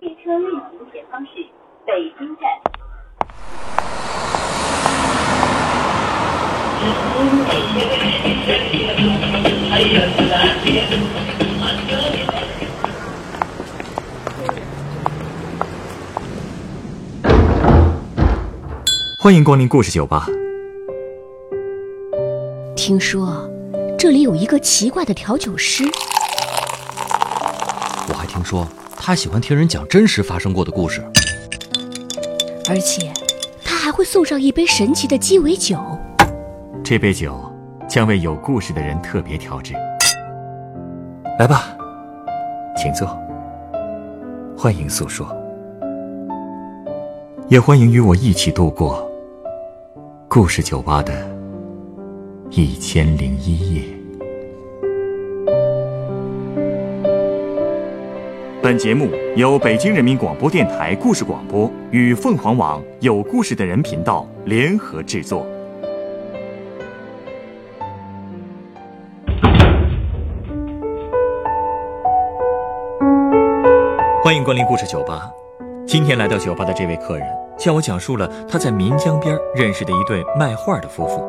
列车运行前方是北京站。欢迎光临故事酒吧。听说这里有一个奇怪的调酒师，我还听说他喜欢听人讲真实发生过的故事。而且他还会送上一杯神奇的鸡尾酒。这杯酒将为有故事的人特别调制。来吧，请坐。欢迎诉说，也欢迎与我一起度过故事酒吧的一千零一夜。本节目由北京人民广播电台故事广播与凤凰网有故事的人频道联合制作。欢迎光临故事酒吧。今天来到酒吧的这位客人，向我讲述了他在岷江边认识的一对卖画的夫妇。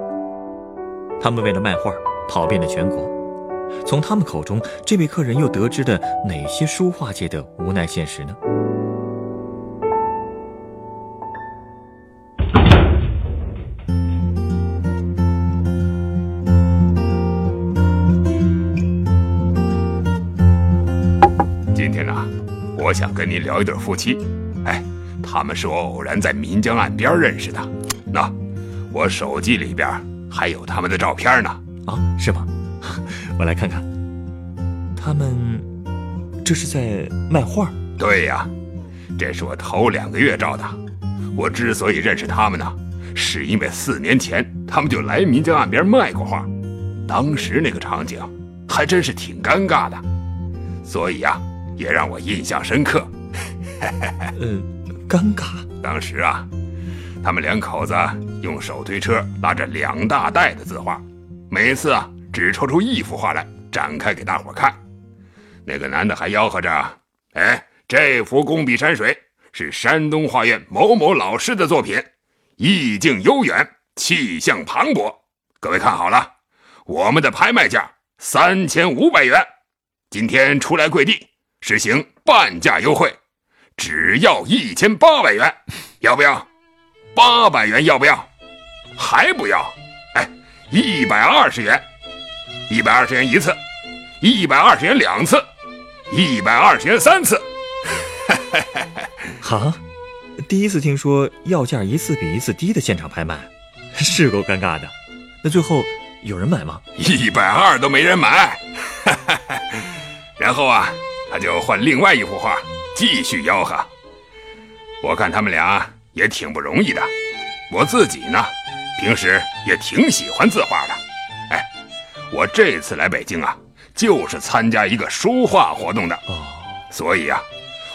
他们为了卖画，跑遍了全国。从他们口中，这位客人又得知了哪些书画界的无奈现实呢？今天呢，我想跟你聊一对夫妻。哎，他们是我偶然在岷江岸边认识的。那，我手机里边还有他们的照片呢。啊，是吗？我来看看。他们这是在卖画？对呀，这是我头两个月照的。我之所以认识他们呢，是因为四年前他们就来岷江岸边卖过画，当时那个场景还真是挺尴尬的，所以啊、也让我印象深刻。嗯，尴尬。当时啊，他们两口子用手推车拉着两大袋的字画，每次啊只抽出一幅画来展开给大伙看。那个男的还吆喝着：“哎，这幅工笔山水是山东画院某某老师的作品，意境悠远，气象磅礴。各位看好了，我们的拍卖价三千五百元，今天出来跪地，实行半价优惠。”只要一千八百元，要不要？八百元要不要？还不要？哎，一百二十元，一百二十元一次，一百二十元两次，一百二十元三次。哈，第一次听说要价一次比一次低的现场拍卖，是够尴尬的。那最后有人买吗？一百二都没人买。然后啊，他就换另外一幅画。继续吆喝，我看他们俩也挺不容易的。我自己呢，平时也挺喜欢字画的。哎，我这次来北京啊，就是参加一个书画活动的。哦，所以啊，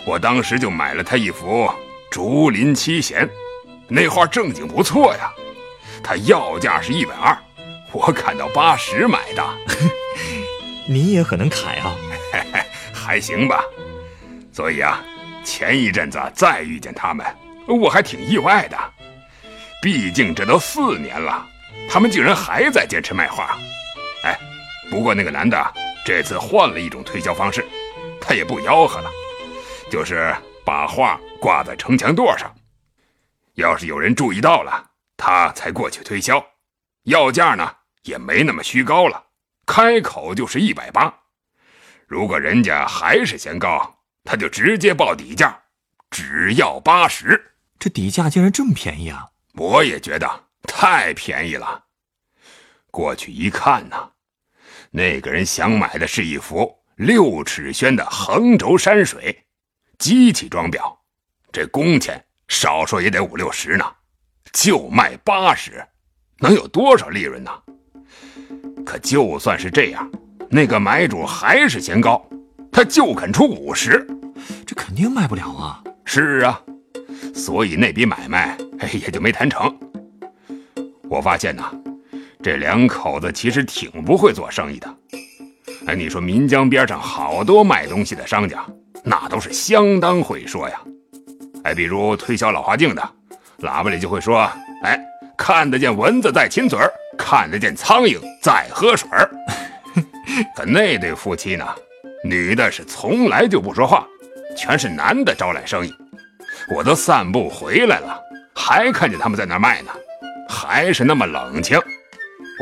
我当时就买了他一幅《竹林七贤》，那画正经不错呀。他要价是一百二，我砍到八十买的。你也很能砍啊，还行吧。所以啊，前一阵子再遇见他们，我还挺意外的。毕竟这都四年了，他们竟然还在坚持卖画。哎，不过那个男的这次换了一种推销方式，他也不吆喝了，就是把画挂在城墙垛上，要是有人注意到了，他才过去推销。要价呢也没那么虚高了，开口就是一百八。如果人家还是嫌高，他就直接报底价，只要八十。这底价竟然这么便宜啊！我也觉得太便宜了。过去一看呢，那个人想买的是一幅六尺轩的横轴山水，机器装裱，这工钱少说也得五六十呢，就卖八十，能有多少利润呢？可就算是这样，那个买主还是嫌高。他就肯出五十，这肯定卖不了啊！是啊，所以那笔买卖也就没谈成。我发现呐，这两口子其实挺不会做生意的。哎，你说岷江边上好多卖东西的商家，那都是相当会说呀。哎，比如推销老花镜的，喇叭里就会说：“哎，看得见蚊子在亲嘴儿，看得见苍蝇在喝水儿。”可那对夫妻呢，女的是从来就不说话，全是男的招揽生意。我都散步回来了，还看见他们在那卖呢，还是那么冷清。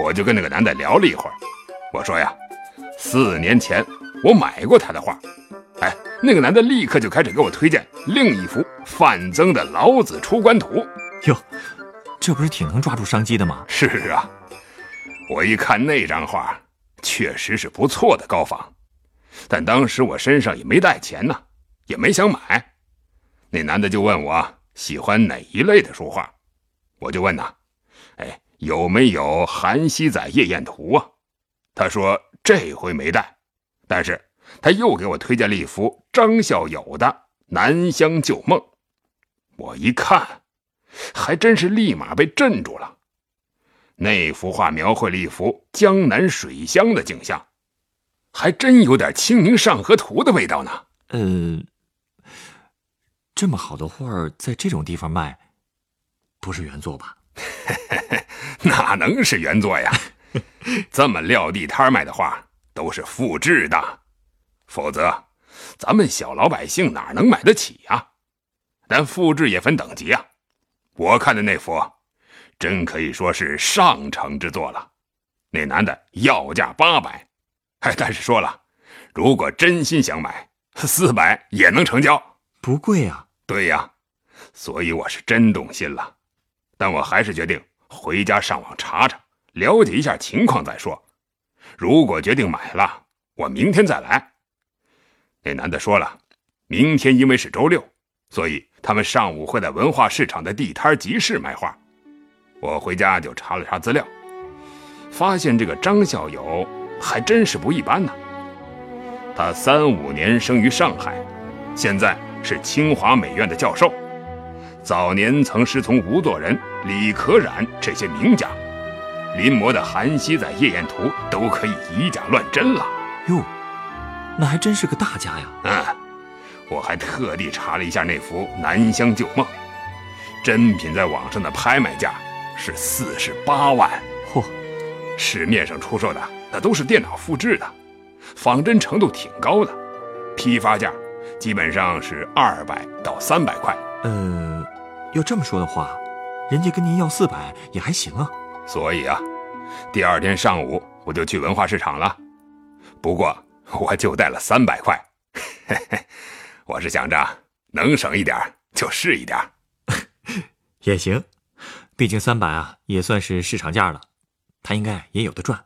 我就跟那个男的聊了一会儿，我说呀，四年前我买过他的画。哎，那个男的立刻就开始给我推荐另一幅范增的《老子出关图》。哟，这不是挺能抓住商机的吗？是啊，我一看那张画，确实是不错的高仿，但当时我身上也没带钱呢，也没想买。那男的就问我喜欢哪一类的书画，我就问他，哎，有没有《韩熙载夜宴图》啊？他说这回没带，但是他又给我推荐了一幅张孝友的《南乡旧梦》。我一看，还真是立马被镇住了。那幅画描绘了一幅江南水乡的景象，还真有点《清明上河图》的味道呢。呃。这么好的画在这种地方卖，不是原作吧？哪能是原作呀？这么撂地摊卖的画都是复制的，否则咱们小老百姓哪能买得起呀？但复制也分等级啊。我看的那幅，真可以说是上乘之作了。那男的要价八百，哎，但是说了，如果真心想买，四百也能成交。不贵啊，对呀，所以我是真动心了，但我还是决定回家上网查查，了解一下情况再说。如果决定买了，我明天再来。那男的说了，明天因为是周六，所以他们上午会在文化市场的地摊集市卖画。我回家就查了查资料，发现这个张孝友还真是不一般呢。他三五年生于上海，现在。是清华美院的教授，早年曾师从吴作人、李可染这些名家，临摹的《韩熙载夜宴图》都可以以假乱真了。哟，那还真是个大家呀！嗯，我还特地查了一下那幅《南乡旧梦》，真品在网上的拍卖价是四十八万。嚯，市面上出售的那都是电脑复制的，仿真程度挺高的，批发价。基本上是二百到三百块。呃，要这么说的话，人家跟您要四百也还行啊。所以啊，第二天上午我就去文化市场了。不过我就带了三百块，嘿嘿，我是想着能省一点就是一点。也行，毕竟三百啊也算是市场价了，他应该也有的赚。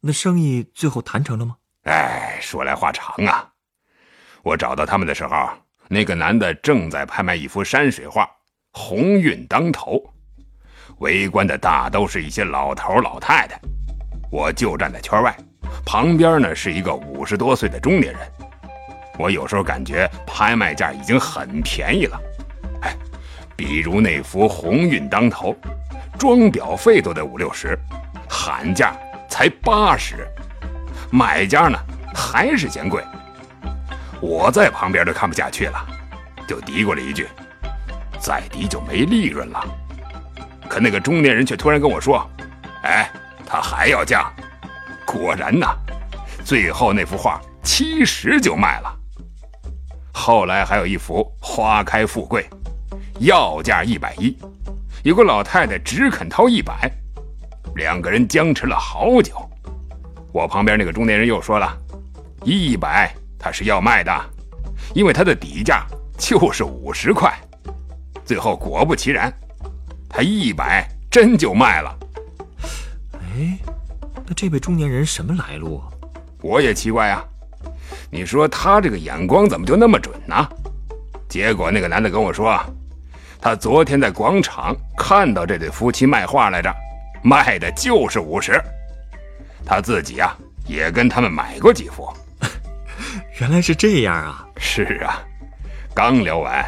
那生意最后谈成了吗？哎，说来话长啊。我找到他们的时候，那个男的正在拍卖一幅山水画，鸿运当头。围观的大都是一些老头老太太，我就站在圈外，旁边呢是一个五十多岁的中年人。我有时候感觉拍卖价已经很便宜了，哎，比如那幅鸿运当头，装裱费都得五六十，喊价才八十，买家呢还是嫌贵。我在旁边都看不下去了，就嘀咕了一句：“再低就没利润了。”可那个中年人却突然跟我说：“哎，他还要降。”果然呐，最后那幅画七十就卖了。后来还有一幅《花开富贵》，要价一百一，有个老太太只肯掏一百，两个人僵持了好久。我旁边那个中年人又说了：“一百。”他是要卖的，因为他的底价就是五十块。最后果不其然，他一百真就卖了。哎，那这位中年人什么来路啊？我也奇怪啊。你说他这个眼光怎么就那么准呢？结果那个男的跟我说，他昨天在广场看到这对夫妻卖画来着，卖的就是五十。他自己啊也跟他们买过几幅。原来是这样啊！是啊，刚聊完，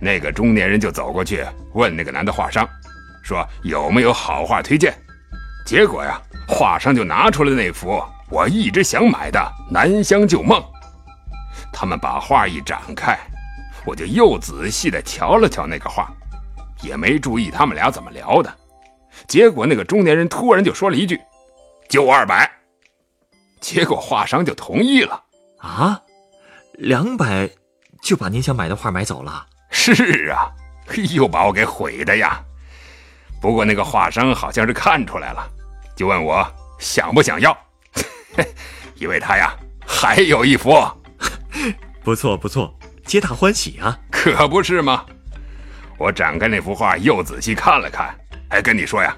那个中年人就走过去问那个男的画商，说有没有好画推荐。结果呀，画商就拿出了那幅我一直想买的《南乡旧梦》。他们把画一展开，我就又仔细的瞧了瞧那个画，也没注意他们俩怎么聊的。结果那个中年人突然就说了一句：“就二百。”结果画商就同意了。啊，两百就把您想买的画买走了？是啊，又把我给毁的呀。不过那个画商好像是看出来了，就问我想不想要，因为他呀还有一幅。不错不错，皆大欢喜啊！可不是吗？我展开那幅画又仔细看了看，还跟你说呀，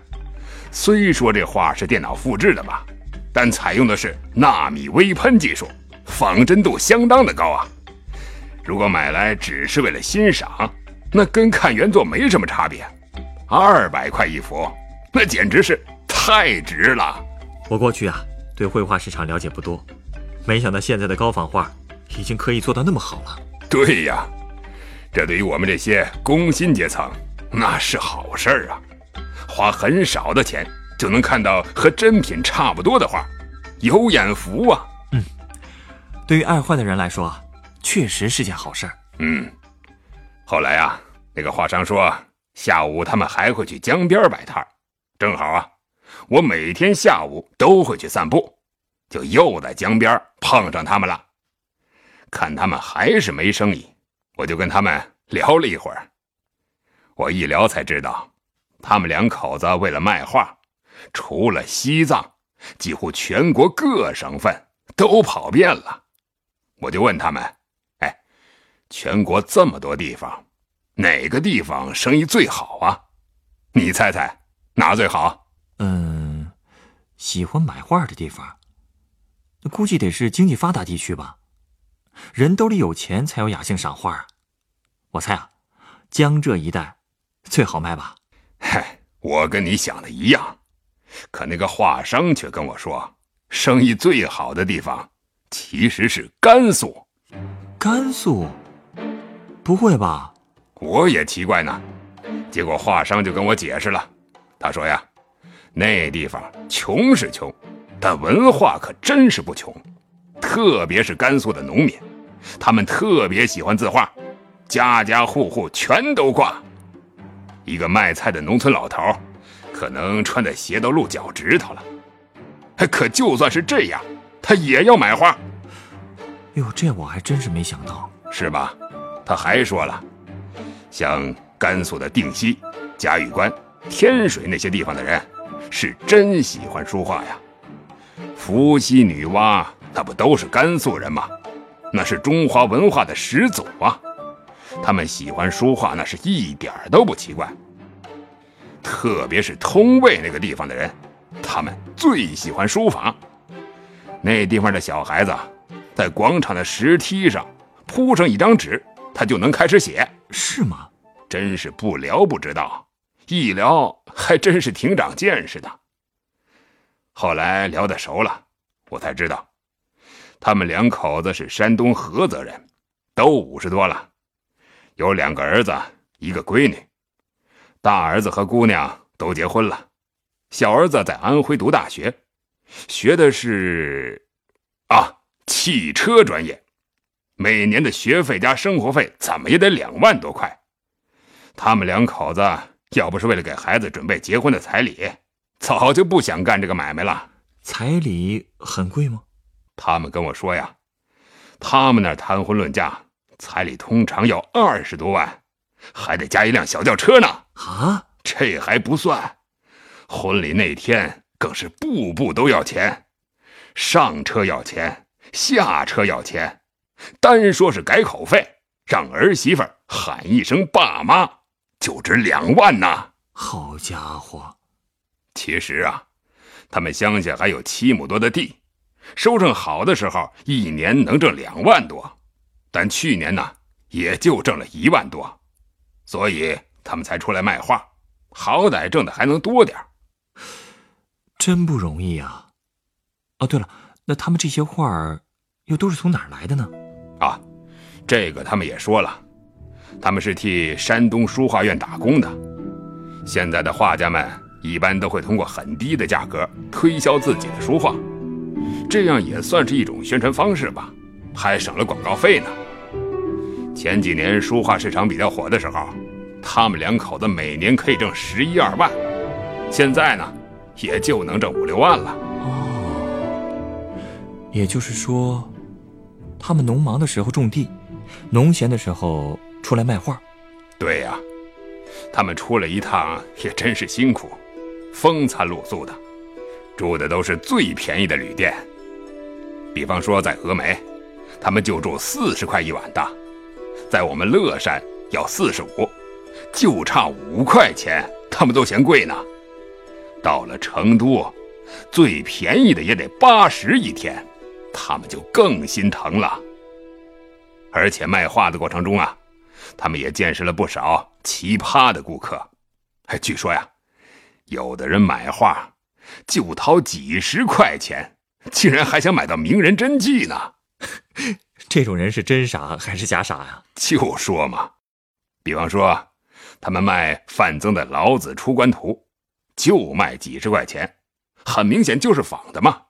虽说这画是电脑复制的吧，但采用的是纳米微喷技术，仿真度相当的高啊。如果买来只是为了欣赏，那跟看原作没什么差别。二百块一幅，那简直是太值了。我过去啊，对绘画市场了解不多，没想到现在的高仿画已经可以做到那么好了。对呀，这对于我们这些工薪阶层，那是好事儿啊！花很少的钱就能看到和真品差不多的画，有眼福啊！嗯，对于爱画的人来说，确实是件好事儿。嗯，后来啊，那个画商说。下午他们还会去江边摆摊正好啊，我每天下午都会去散步，就又在江边碰上他们了。看他们还是没生意，我就跟他们聊了一会儿。我一聊才知道，他们两口子为了卖画，除了西藏，几乎全国各省份都跑遍了。我就问他们：“，全国这么多地方。”哪个地方生意最好啊？你猜猜，哪最好？嗯，喜欢买画的地方，那估计得是经济发达地区吧。人兜里有钱才有雅兴赏画啊。我猜啊，江浙一带最好卖吧。嗨，我跟你想的一样。可那个画商却跟我说，生意最好的地方其实是甘肃。甘肃？不会吧？我也奇怪呢，结果画商就跟我解释了，他说呀，那地方穷是穷，但文化可真是不穷，特别是甘肃的农民，他们特别喜欢字画，家家户户全都挂。一个卖菜的农村老头，可能穿的鞋都露脚趾头了，可就算是这样，他也要买画。哟，这我还真是没想到，是吧？他还说了。像甘肃的定西、嘉峪关、天水那些地方的人，是真喜欢书画呀。伏羲、女娲，那不都是甘肃人吗？那是中华文化的始祖啊。他们喜欢书画，那是一点都不奇怪。特别是通渭那个地方的人，他们最喜欢书法。那地方的小孩子，在广场的石梯上铺上一张纸，他就能开始写。是吗？真是不聊不知道，一聊还真是挺长见识的。后来聊得熟了，我才知道，他们两口子是山东菏泽人，都五十多了，有两个儿子，一个闺女。大儿子和姑娘都结婚了，小儿子在安徽读大学，学的是啊汽车专业。每年的学费加生活费怎么也得两万多块，他们两口子要不是为了给孩子准备结婚的彩礼，早就不想干这个买卖了。彩礼很贵吗？他们跟我说呀，他们那谈婚论嫁，彩礼通常要二十多万，还得加一辆小轿车呢。啊，这还不算，婚礼那天更是步步都要钱，上车要钱，下车要钱。单说是改口费，让儿媳妇喊一声“爸妈”，就值两万呢。好家伙！其实啊，他们乡下还有七亩多的地，收成好的时候，一年能挣两万多。但去年呢，也就挣了一万多，所以他们才出来卖画，好歹挣的还能多点真不容易啊！哦，对了，那他们这些画儿又都是从哪儿来的呢？啊，这个他们也说了，他们是替山东书画院打工的。现在的画家们一般都会通过很低的价格推销自己的书画，这样也算是一种宣传方式吧。还省了广告费呢。前几年书画市场比较火的时候，他们两口子每年可以挣十一二万，现在呢，也就能挣五六万了。哦，也就是说，他们农忙的时候种地，农闲的时候出来卖画。对呀，他们出来一趟也真是辛苦，风餐露宿的，住的都是最便宜的旅店。比方说在峨眉，他们就住四十块一晚的；在我们乐山要四十五，就差五块钱，他们都嫌贵呢。到了成都，最便宜的也得八十一天，他们就更心疼了。而且卖画的过程中啊，他们也见识了不少奇葩的顾客。哎，据说呀，有的人买画就掏几十块钱。竟然还想买到名人真迹呢？这种人是真傻还是假傻呀？就说嘛，比方说，他们卖范增的《老子出关图》，就卖几十块钱，很明显就是仿的嘛。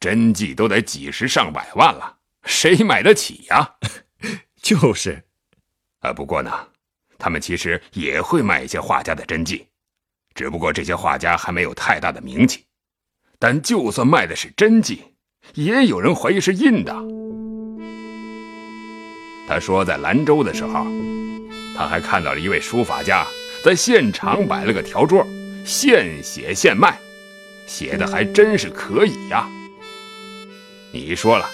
真迹都得几十上百万了，谁买得起呀？就是，啊，不过呢，他们其实也会卖一些画家的真迹，只不过这些画家还没有太大的名气。但就算卖的是真迹，也有人怀疑是印的。他说，在兰州的时候，他还看到了一位书法家在现场摆了个条桌，现写现卖，写的还真是可以呀。你说了，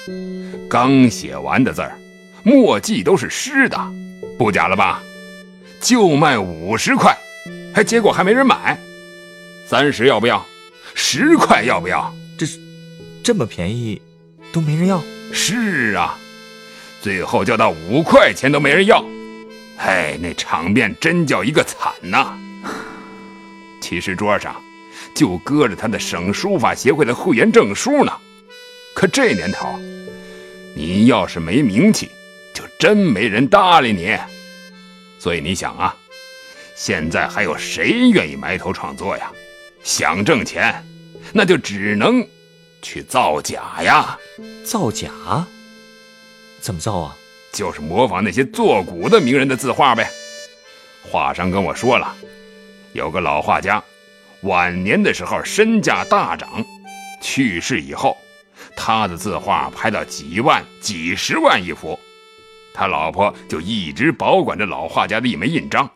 刚写完的字儿，墨迹都是湿的，不假了吧？就卖五十块，还结果还没人买，三十要不要？十块要不要？这是这么便宜，都没人要。是啊，最后叫到五块钱都没人要。哎，那场面真叫一个惨呐！其实桌上就搁着他的省书法协会的会员证书呢。可这年头，你要是没名气，就真没人搭理你。所以你想啊，现在还有谁愿意埋头创作呀？想挣钱，那就只能去造假呀！造假？怎么造啊？就是模仿那些做古的名人的字画呗。画商跟我说了，有个老画家，晚年的时候身价大涨，去世以后，他的字画拍到几万、几十万一幅，他老婆就一直保管着老画家的一枚印章。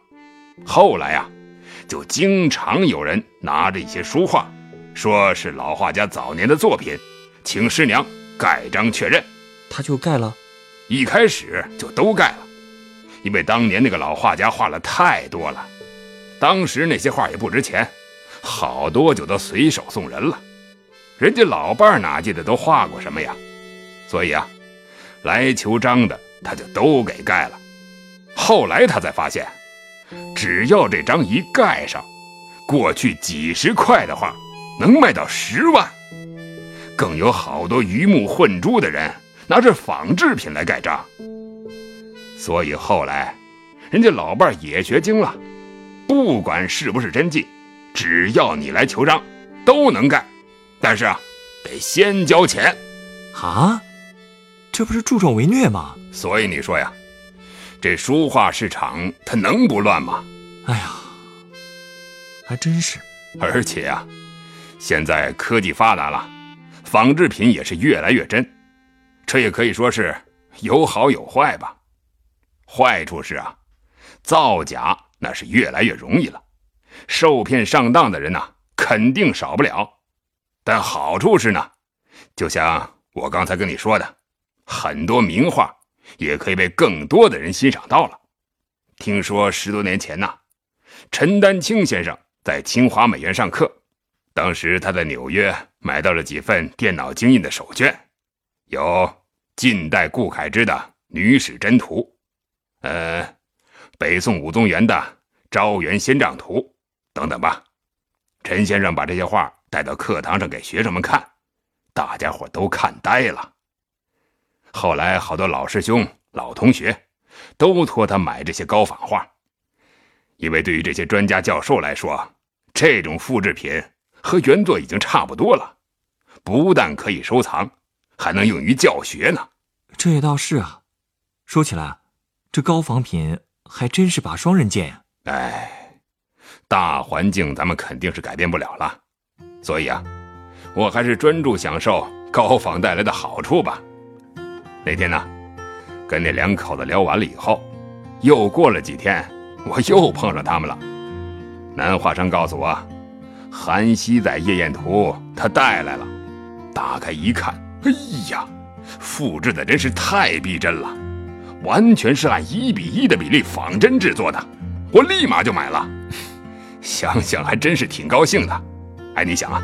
后来啊。就经常有人拿着一些书画，说是老画家早年的作品，请师娘盖章确认，他就盖了。一开始就都盖了，因为当年那个老画家画了太多了，当时那些画也不值钱，好多就都随手送人了。人家老伴儿哪记得都画过什么呀？所以啊，来求章的他就都给盖了。后来他才发现。只要这章一盖上，过去几十块的画能卖到十万，更有好多鱼目混珠的人拿着仿制品来盖章。所以后来，人家老伴也学精了，不管是不是真迹，只要你来求章，都能盖，但是啊，得先交钱。啊，这不是助纣为虐吗？所以你说呀。这书画市场它能不乱吗？哎呀，还真是。而且啊，现在科技发达了，仿制品也是越来越真，这也可以说是有好有坏吧。坏处是啊，造假那是越来越容易了，受骗上当的人呐肯定少不了。但好处是呢，就像我刚才跟你说的，很多名画。也可以被更多的人欣赏到了。听说十多年前呢，陈丹青先生在清华美院上课，当时他在纽约买到了几份电脑精印的手卷，有近代顾恺之的《女史箴图》，呃，北宋武宗元的《昭元仙丈图》等等吧。陈先生把这些画带到课堂上给学生们看，大家伙都看呆了。后来，好多老师兄、老同学都托他买这些高仿画，因为对于这些专家教授来说，这种复制品和原作已经差不多了，不但可以收藏，还能用于教学呢。这也倒是啊。说起来，这高仿品还真是把双刃剑呀。哎，大环境咱们肯定是改变不了了，所以啊，我还是专注享受高仿带来的好处吧。那天呢，跟那两口子聊完了以后，又过了几天，我又碰上他们了。南华商告诉我，韩熙载夜宴图他带来了，打开一看，哎呀，复制的真是太逼真了，完全是按一比一的比例仿真制作的，我立马就买了。想想还真是挺高兴的。哎，你想啊，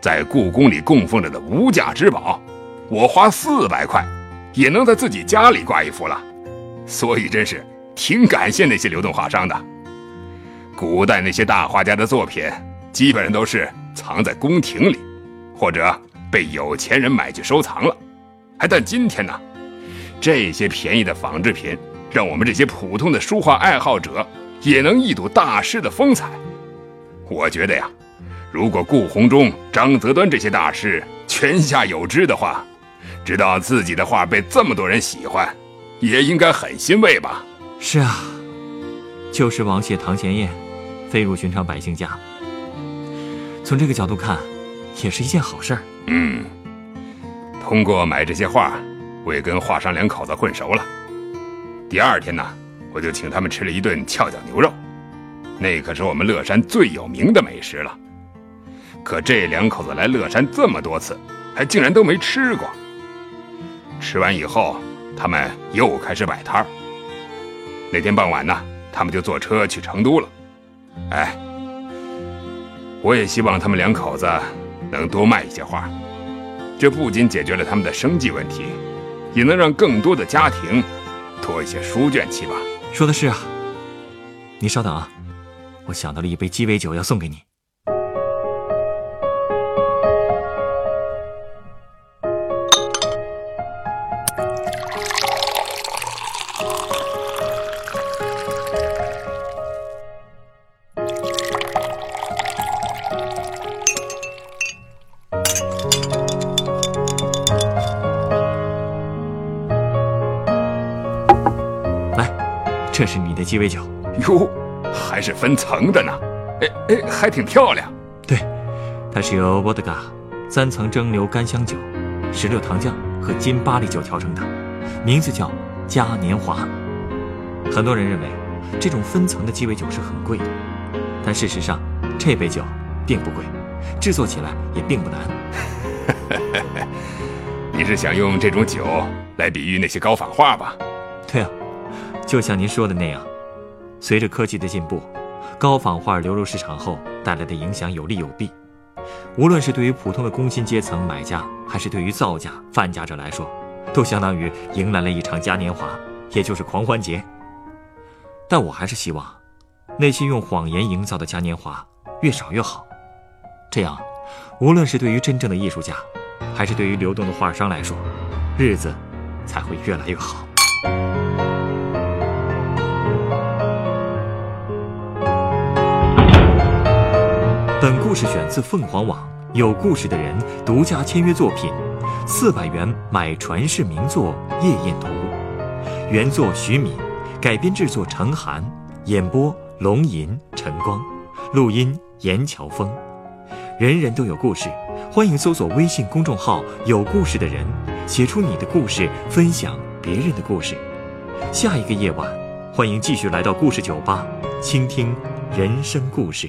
在故宫里供奉着的无价之宝，我花四百块。也能在自己家里挂一幅了，所以真是挺感谢那些流动画商的。古代那些大画家的作品，基本上都是藏在宫廷里，或者被有钱人买去收藏了。哎，但今天呢，这些便宜的仿制品，让我们这些普通的书画爱好者也能一睹大师的风采。我觉得呀，如果顾闳中、张择端这些大师泉下有知的话，知道自己的画被这么多人喜欢，也应该很欣慰吧？是啊，就是王谢堂前燕，飞入寻常百姓家。从这个角度看，也是一件好事儿。嗯，通过买这些画，我也跟画商两口子混熟了。第二天呢，我就请他们吃了一顿翘脚牛肉，那可是我们乐山最有名的美食了。可这两口子来乐山这么多次，还竟然都没吃过。吃完以后，他们又开始摆摊儿。那天傍晚呢，他们就坐车去成都了。哎，我也希望他们两口子能多卖一些画，这不仅解决了他们的生计问题，也能让更多的家庭多一些书卷气吧。说的是啊，你稍等啊，我想到了一杯鸡尾酒要送给你。的鸡尾酒哟，还是分层的呢，哎哎，还挺漂亮。对，它是由沃德嘎三层蒸馏干香酒、石榴糖浆和金巴利酒调成的，名字叫嘉年华。很多人认为这种分层的鸡尾酒是很贵的，但事实上这杯酒并不贵，制作起来也并不难。你是想用这种酒来比喻那些高仿画吧？对啊。就像您说的那样，随着科技的进步，高仿画流入市场后带来的影响有利有弊。无论是对于普通的工薪阶层买家，还是对于造假贩假者来说，都相当于迎来了一场嘉年华，也就是狂欢节。但我还是希望，那些用谎言营造的嘉年华越少越好。这样，无论是对于真正的艺术家，还是对于流动的画商来说，日子才会越来越好。本故事选自凤凰网有故事的人独家签约作品，四百元买传世名作《夜宴图》，原作徐敏，改编制作程涵，演播龙吟、晨光，录音严乔峰。人人都有故事，欢迎搜索微信公众号“有故事的人”，写出你的故事，分享别人的故事。下一个夜晚，欢迎继续来到故事酒吧，倾听人生故事。